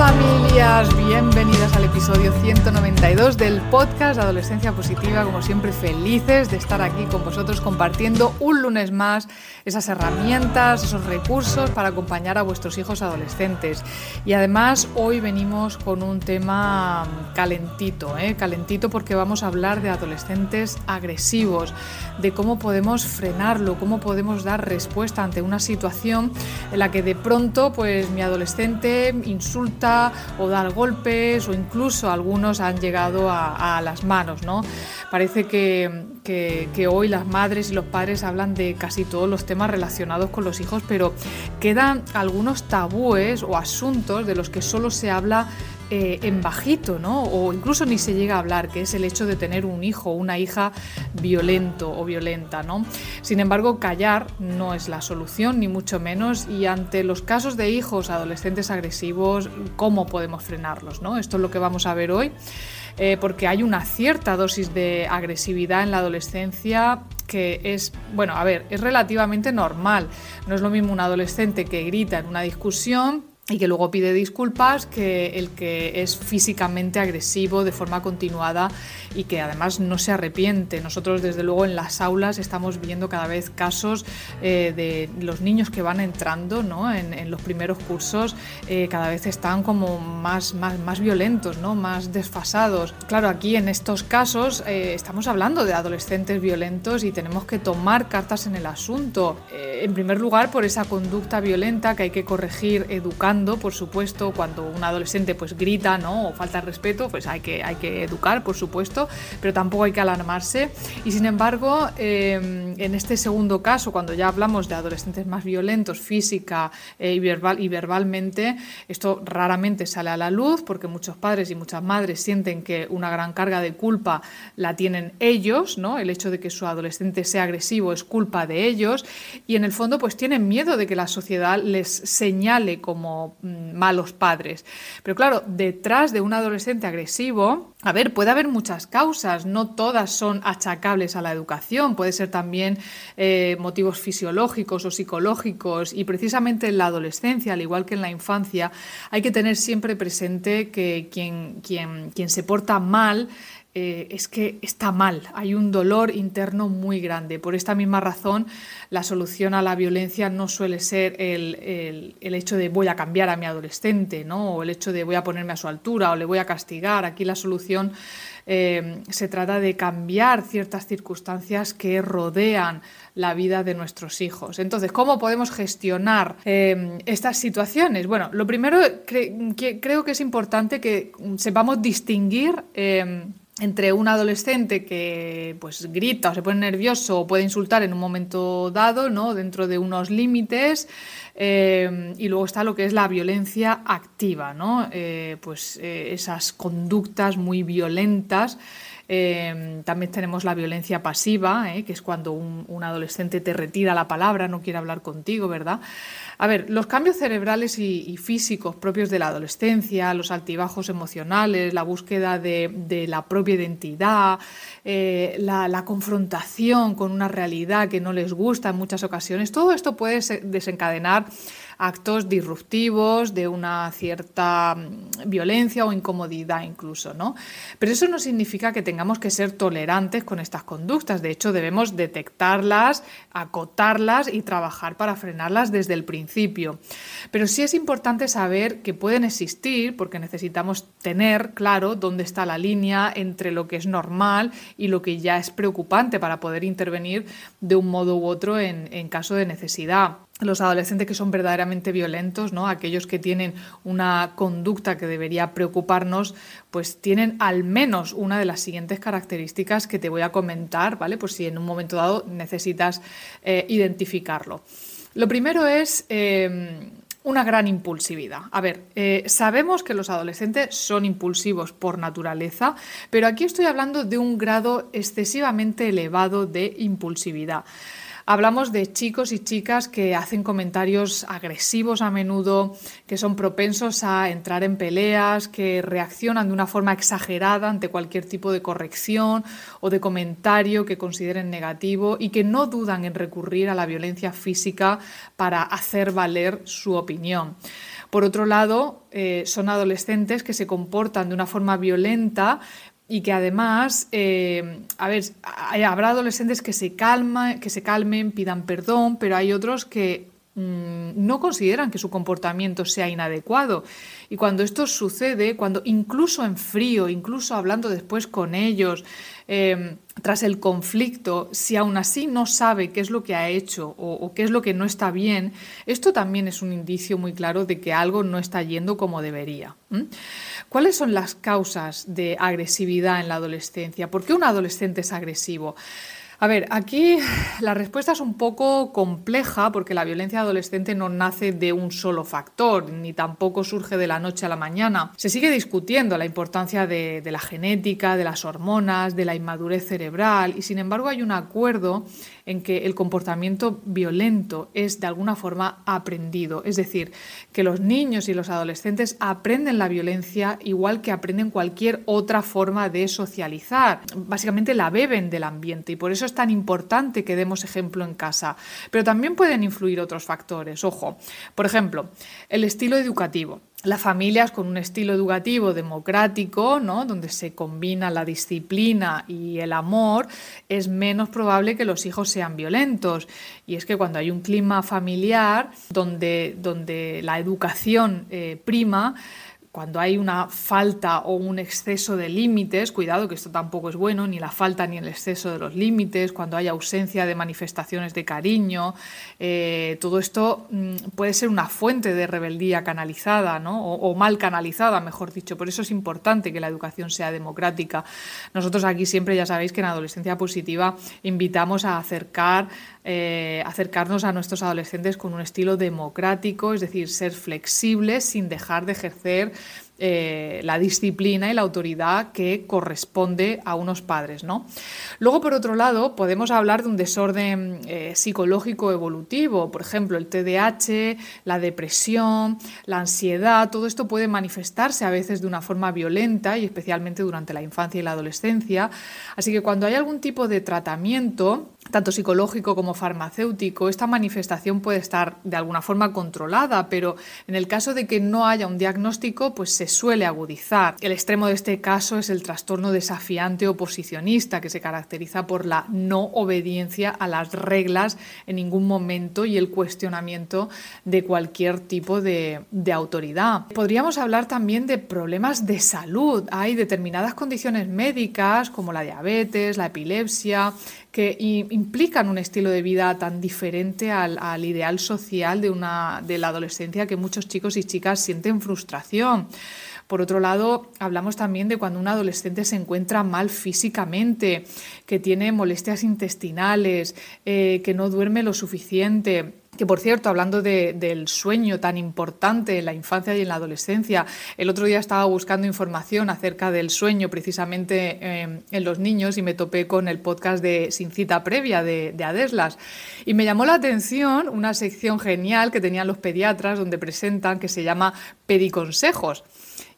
Familias, bienvenidas al episodio 192 del podcast Adolescencia Positiva. Como siempre, felices de estar aquí con vosotros compartiendo un lunes más esas herramientas, esos recursos para acompañar a vuestros hijos adolescentes. Y además, hoy venimos con un tema calentito, ¿eh? calentito porque vamos a hablar de adolescentes agresivos, de cómo podemos frenarlo, cómo podemos dar respuesta ante una situación en la que de pronto, pues mi adolescente insulta o dar golpes o incluso algunos han llegado a, las manos. ¿no? Parece que, que, hoy las madres y los padres hablan de casi todos los temas relacionados con los hijos, pero quedan algunos tabúes o asuntos de los que solo se habla eh, en bajito, ¿no? O incluso ni se llega a hablar, que es el hecho de tener un hijo o una hija violento o violenta, ¿no? Sin embargo, callar no es la solución, ni mucho menos, y ante los casos de hijos adolescentes agresivos, ¿cómo podemos frenarlos, ¿no? Esto es lo que vamos a ver hoy. Eh, porque hay una cierta dosis de agresividad en la adolescencia que es, bueno, a ver, es relativamente normal. No es lo mismo un adolescente que grita en una discusión y que luego pide disculpas que el que es físicamente agresivo de forma continuada y que además no se arrepiente. Nosotros desde luego en las aulas estamos viendo cada vez casos eh, de los niños que van entrando ¿no? en, los primeros cursos, eh, cada vez están como más, más, más violentos, ¿no? más desfasados. Claro, aquí en estos casos eh, estamos hablando de adolescentes violentos y tenemos que tomar cartas en el asunto. en primer lugar, por esa conducta violenta que hay que corregir educando por supuesto, cuando un adolescente pues grita, ¿no? O falta respeto, pues hay que, hay que educar, por supuesto, pero tampoco hay que alarmarse. Y sin embargo, em, en este segundo caso, cuando ya hablamos de adolescentes más violentos física eh, y, verbal, y verbalmente, esto raramente sale a la luz porque muchos padres y muchas madres sienten que una gran carga de culpa la tienen ellos, ¿no? El hecho de que su adolescente sea agresivo es culpa de ellos y en el fondo pues tienen miedo de que la sociedad les señale como Mm, malos padres. Pero claro, detrás de un adolescente agresivo, a ver, puede haber muchas causas, no todas son achacables a la educación, puede ser también eh, motivos fisiológicos o psicológicos. Y precisamente en la adolescencia, al igual que en la infancia, hay que tener siempre presente que quien, quien, quien se porta mal eh, es que está mal, hay un dolor interno muy grande. Por esta misma razón, la solución a la violencia no suele ser el, hecho de voy a cambiar a mi adolescente, ¿no? o el hecho de voy a ponerme a su altura o le voy a castigar. Aquí la solución eh, se trata de cambiar ciertas circunstancias que rodean la vida de nuestros hijos. Entonces, ¿cómo podemos gestionar eh, estas situaciones? Bueno, lo primero que, creo que es importante que sepamos distinguir entre un adolescente que pues grita o se pone nervioso o puede insultar en un momento dado, ¿no? dentro de unos límites, eh, y luego está lo que es la violencia activa, ¿no? Eh, pues eh, esas conductas muy violentas Em, también tenemos la violencia pasiva, ¿eh? que es cuando un, adolescente te retira la palabra, no quiere hablar contigo, ¿verdad? A ver, los cambios cerebrales y, físicos propios de la adolescencia, los altibajos emocionales, la búsqueda de, la propia identidad, la, confrontación con una realidad que no les gusta en muchas ocasiones, todo esto puede desencadenar actos disruptivos, de una cierta mm, violencia o incomodidad incluso, ¿no? Pero eso no significa que tengamos que ser tolerantes con estas conductas, de hecho debemos detectarlas, acotarlas y trabajar para frenarlas desde el principio. Pero sí es importante saber que pueden existir porque necesitamos tener claro dónde está la línea entre lo que es normal y lo que ya es preocupante para poder intervenir de un modo u otro en, en caso de necesidad los adolescentes que son verdaderamente violentos, ¿no? aquellos que tienen una conducta que debería preocuparnos, pues tienen al menos una de las siguientes características que te voy a comentar, ¿vale? Por si en un momento dado necesitas eh, identificarlo. Lo primero es em, una gran impulsividad. A ver, eh, sabemos que los adolescentes son impulsivos por naturaleza, pero aquí estoy hablando de un grado excesivamente elevado de impulsividad. Hablamos de chicos y chicas que hacen comentarios agresivos a menudo, que son propensos a entrar en peleas, que reaccionan de una forma exagerada ante cualquier tipo de corrección o de comentario que consideren negativo y que no dudan en recurrir a la violencia física para hacer valer su opinión. Por otro lado, eh, son adolescentes que se comportan de una forma violenta y que además, eh, a ver, habrá adolescentes que se, calma, que se calmen, pidan perdón, pero hay otros que no consideran que su comportamiento sea inadecuado. Y cuando esto sucede, cuando incluso en frío, incluso hablando después con ellos, eh, tras el conflicto, si aún así no sabe qué es lo que ha hecho o, qué es lo que no está bien, esto también es un indicio muy claro de que algo no está yendo como debería. ¿Cuáles son las causas de agresividad en la adolescencia? ¿Por qué un adolescente es agresivo? A ver, aquí la respuesta es un poco compleja porque la violencia adolescente no nace de un solo factor, ni tampoco surge de la noche a la mañana. Se sigue discutiendo la importancia de, la genética, de las hormonas, de la inmadurez cerebral y sin embargo hay un acuerdo en que el comportamiento violento es de alguna forma aprendido. Es decir, que los niños y los adolescentes aprenden la violencia igual que aprenden cualquier otra forma de socializar. Básicamente la beben del ambiente y por eso es tan importante que demos ejemplo en casa. Pero también pueden influir otros factores. Ojo, por ejemplo, el estilo educativo las familias con un estilo educativo democrático, ¿no? donde se combina la disciplina y el amor, es menos probable que los hijos sean violentos. Y es que cuando hay un clima familiar donde, donde la educación eh, prima, cuando hay una falta o un exceso de límites, cuidado que esto tampoco es bueno, ni la falta ni el exceso de los límites, cuando hay ausencia de manifestaciones de cariño, eh, todo esto mm, puede ser una fuente de rebeldía canalizada ¿no? o, mal canalizada, mejor dicho. Por eso es importante que la educación sea democrática. Nosotros aquí siempre ya sabéis que en Adolescencia Positiva invitamos a acercar eh, acercarnos a nuestros adolescentes con un estilo democrático, es decir, ser flexibles sin dejar de ejercer eh, la disciplina y la autoridad que corresponde a unos padres. ¿no? Luego, por otro lado, podemos hablar de un desorden eh, psicológico evolutivo, por ejemplo, el TDAH, la depresión, la ansiedad, todo esto puede manifestarse a veces de una forma violenta y especialmente durante la infancia y la adolescencia. Así que cuando hay algún tipo de tratamiento, tanto psicológico como farmacéutico, esta manifestación puede estar de alguna forma controlada, pero en el caso de que no haya un diagnóstico, pues se suele agudizar. El extremo de este caso es el trastorno desafiante oposicionista, que se caracteriza por la no obediencia a las reglas en ningún momento y el cuestionamiento de cualquier tipo de, de autoridad. Podríamos hablar también de problemas de salud. Hay determinadas condiciones médicas como la diabetes, la epilepsia, que implican un estilo de vida tan diferente al, ideal social de, una, de la adolescencia que muchos chicos y chicas sienten frustración. Por otro lado, hablamos también de cuando un adolescente se encuentra mal físicamente, que tiene molestias intestinales, eh, que no duerme lo suficiente, que por cierto, hablando del sueño tan importante en la infancia y en la adolescencia, el otro día estaba buscando información acerca del sueño precisamente eh, en los niños y me topé con el podcast de Sin cita previa de, de Adeslas. Y me llamó la atención una sección genial que tenían los pediatras donde presentan que se llama Pediconsejos.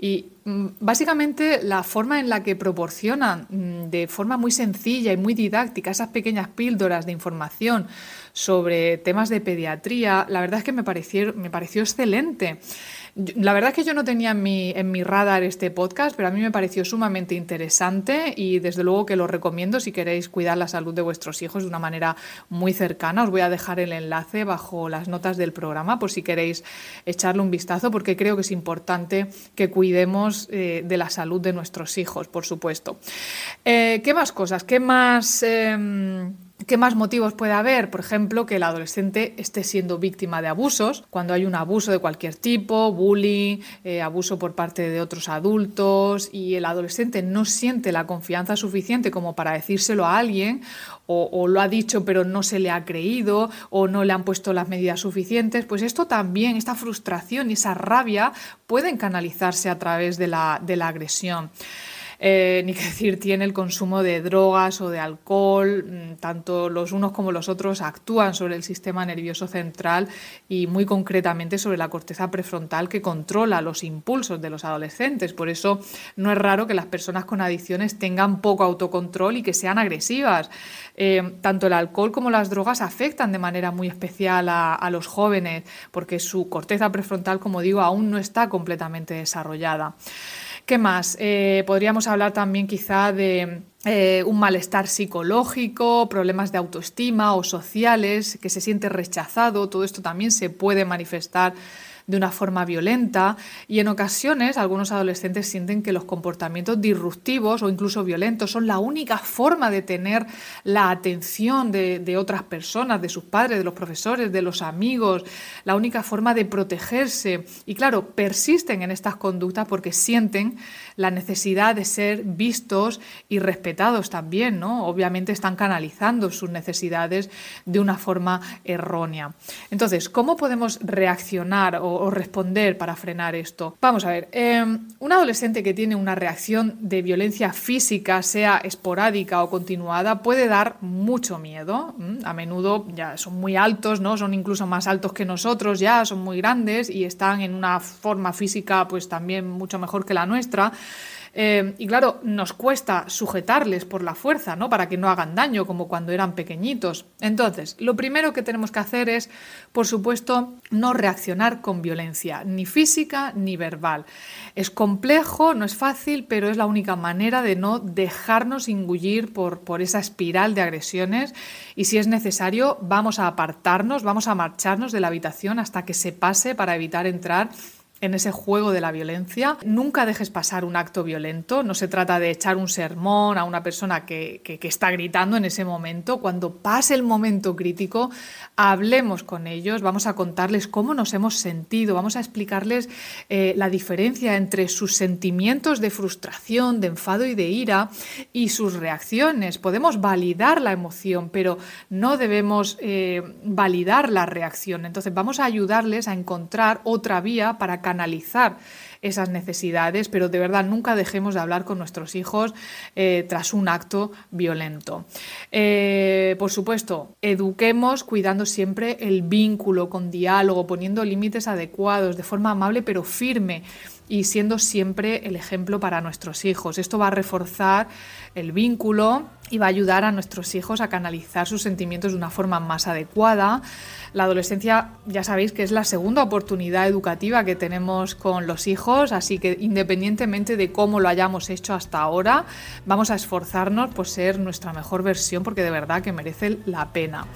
Y mm, básicamente la forma en la que proporcionan mm, de forma muy sencilla y muy didáctica esas pequeñas píldoras de información sobre temas de pediatría, la verdad es que me pareció, me pareció excelente. La verdad es que yo no tenía en mi, en mi radar este podcast, pero a mí me pareció sumamente interesante y desde luego que lo recomiendo si queréis cuidar la salud de vuestros hijos de una manera muy cercana. Os voy a dejar el enlace bajo las notas del programa por si queréis echarle un vistazo, porque creo que es importante que cuidemos eh, de la salud de nuestros hijos, por supuesto. Eh, ¿Qué más cosas? ¿Qué más... Em, ¿Qué más motivos puede haber? Por ejemplo, que el adolescente esté siendo víctima de abusos, cuando hay un abuso de cualquier tipo, bullying, eh, abuso por parte de otros adultos y el adolescente no siente la confianza suficiente como para decírselo a alguien o, lo ha dicho pero no se le ha creído o no le han puesto las medidas suficientes, pues esto también, esta frustración y esa rabia pueden canalizarse a través de la, de la agresión. Eh, ni que decir tiene el consumo de drogas o de alcohol, mm, tanto los unos como los otros actúan sobre el sistema nervioso central y muy concretamente sobre la corteza prefrontal que controla los impulsos de los adolescentes. Por eso no es raro que las personas con adicciones tengan poco autocontrol y que sean agresivas. Eh, tanto el alcohol como las drogas afectan de manera muy especial a los jóvenes porque su corteza prefrontal, como digo, aún no está completamente desarrollada. ¿Qué más? Eh, podríamos hablar también quizá de eh, un malestar psicológico, problemas de autoestima o sociales, que se siente rechazado. Todo esto también se puede manifestar de una forma violenta y en ocasiones algunos adolescentes sienten que los comportamientos disruptivos o incluso violentos son la única forma de tener la atención de, otras personas, de sus padres, de los profesores, de los amigos, la única forma de protegerse. Y claro, persisten en estas conductas porque sienten la necesidad de ser vistos y respetados también, ¿no? Obviamente están canalizando sus necesidades de una forma errónea. Entonces, ¿cómo podemos reaccionar responder para frenar esto? Vamos a ver, em, un adolescente que tiene una reacción de violencia física, sea esporádica o continuada, puede dar mucho miedo. A menudo ya son muy altos, ¿no? Son incluso más altos que nosotros ya, son muy grandes y están en una forma física pues también mucho mejor que la nuestra. Eh, y claro, nos cuesta sujetarles por la fuerza, ¿no? Para que no hagan daño, como cuando eran pequeñitos. Entonces, lo primero que tenemos que hacer es, por supuesto, no reaccionar con violencia, ni física ni verbal. Es complejo, no es fácil, pero es la única manera de no dejarnos ingullir por, por esa espiral de agresiones. Y si es necesario, vamos a apartarnos, vamos a marcharnos de la habitación hasta que se pase para evitar entrar en ese juego de la violencia. Nunca dejes pasar un acto violento. No se trata de echar un sermón a una persona que, está gritando en ese momento. Cuando pase el momento crítico, hablemos con ellos, vamos a contarles cómo nos hemos sentido, vamos a explicarles eh, la diferencia entre sus sentimientos de frustración, de enfado y de ira y sus reacciones. Podemos validar la emoción, pero no debemos eh, validar la reacción. Entonces vamos a ayudarles a encontrar otra vía para canalizar esas necesidades, pero de verdad nunca dejemos de hablar con nuestros hijos eh, tras un acto violento. Eh, por supuesto, eduquemos cuidando siempre el vínculo con diálogo, poniendo límites adecuados, de forma amable pero firme y siendo siempre el ejemplo para nuestros hijos. Esto va a reforzar el vínculo y va a ayudar a nuestros hijos a canalizar sus sentimientos de una forma más adecuada. La adolescencia ya sabéis que es la segunda oportunidad educativa que tenemos con los hijos, así que independientemente de cómo lo hayamos hecho hasta ahora, vamos a esforzarnos por ser nuestra mejor versión porque de verdad que merece la pena.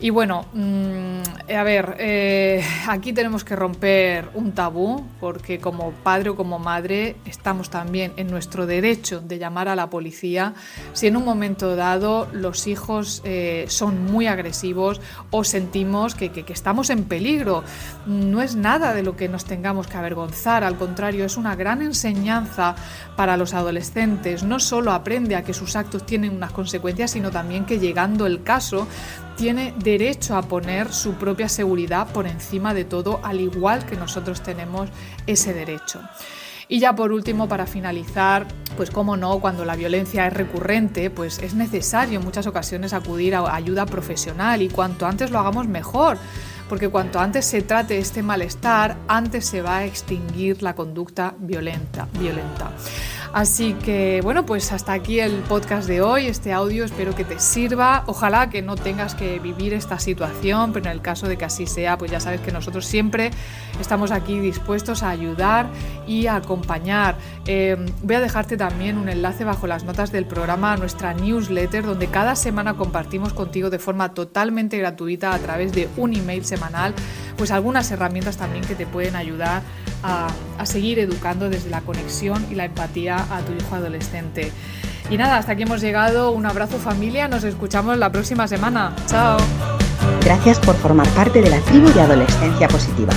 Y bueno, mm, a ver, eh, aquí tenemos que romper un tabú porque como padre o como madre estamos también en nuestro derecho de llamar a la policía si en un momento dado los hijos eh, son muy agresivos o sentimos que, que estamos en peligro. No es nada de lo que nos tengamos que avergonzar, al contrario, es una gran enseñanza para los adolescentes. No solo aprende a que sus actos tienen unas consecuencias, sino también que llegando el caso tiene derecho a poner su propia seguridad por encima de todo, al igual que nosotros tenemos ese derecho. Y ya por último, para finalizar, pues cómo no, cuando la violencia es recurrente, pues es necesario en muchas ocasiones acudir a ayuda profesional y cuanto antes lo hagamos mejor, porque cuanto antes se trate este malestar, antes se va a extinguir la conducta violenta. violenta. Así que bueno, pues hasta aquí el podcast de hoy, este audio, espero que te sirva. Ojalá que no tengas que vivir esta situación, pero en el caso de que así sea, pues ya sabes que nosotros siempre estamos aquí dispuestos a ayudar y a acompañar. Em, voy a dejarte también un enlace bajo las notas del programa a nuestra newsletter, donde cada semana compartimos contigo de forma totalmente gratuita a través de un email semanal, pues algunas herramientas también que te pueden ayudar a, seguir educando desde la conexión y la empatía a tu hijo adolescente. Y nada, hasta aquí hemos llegado. Un abrazo familia, nos escuchamos la próxima semana. Chao. Gracias por formar parte de la tribu de Adolescencia Positiva.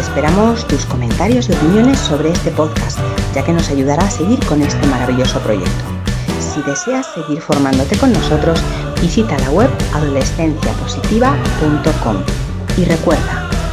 Esperamos tus comentarios y opiniones sobre este podcast, ya que nos ayudará a seguir con este maravilloso proyecto. Si deseas seguir formándote con nosotros, visita la web adolescenciapositiva.com. Y recuerda,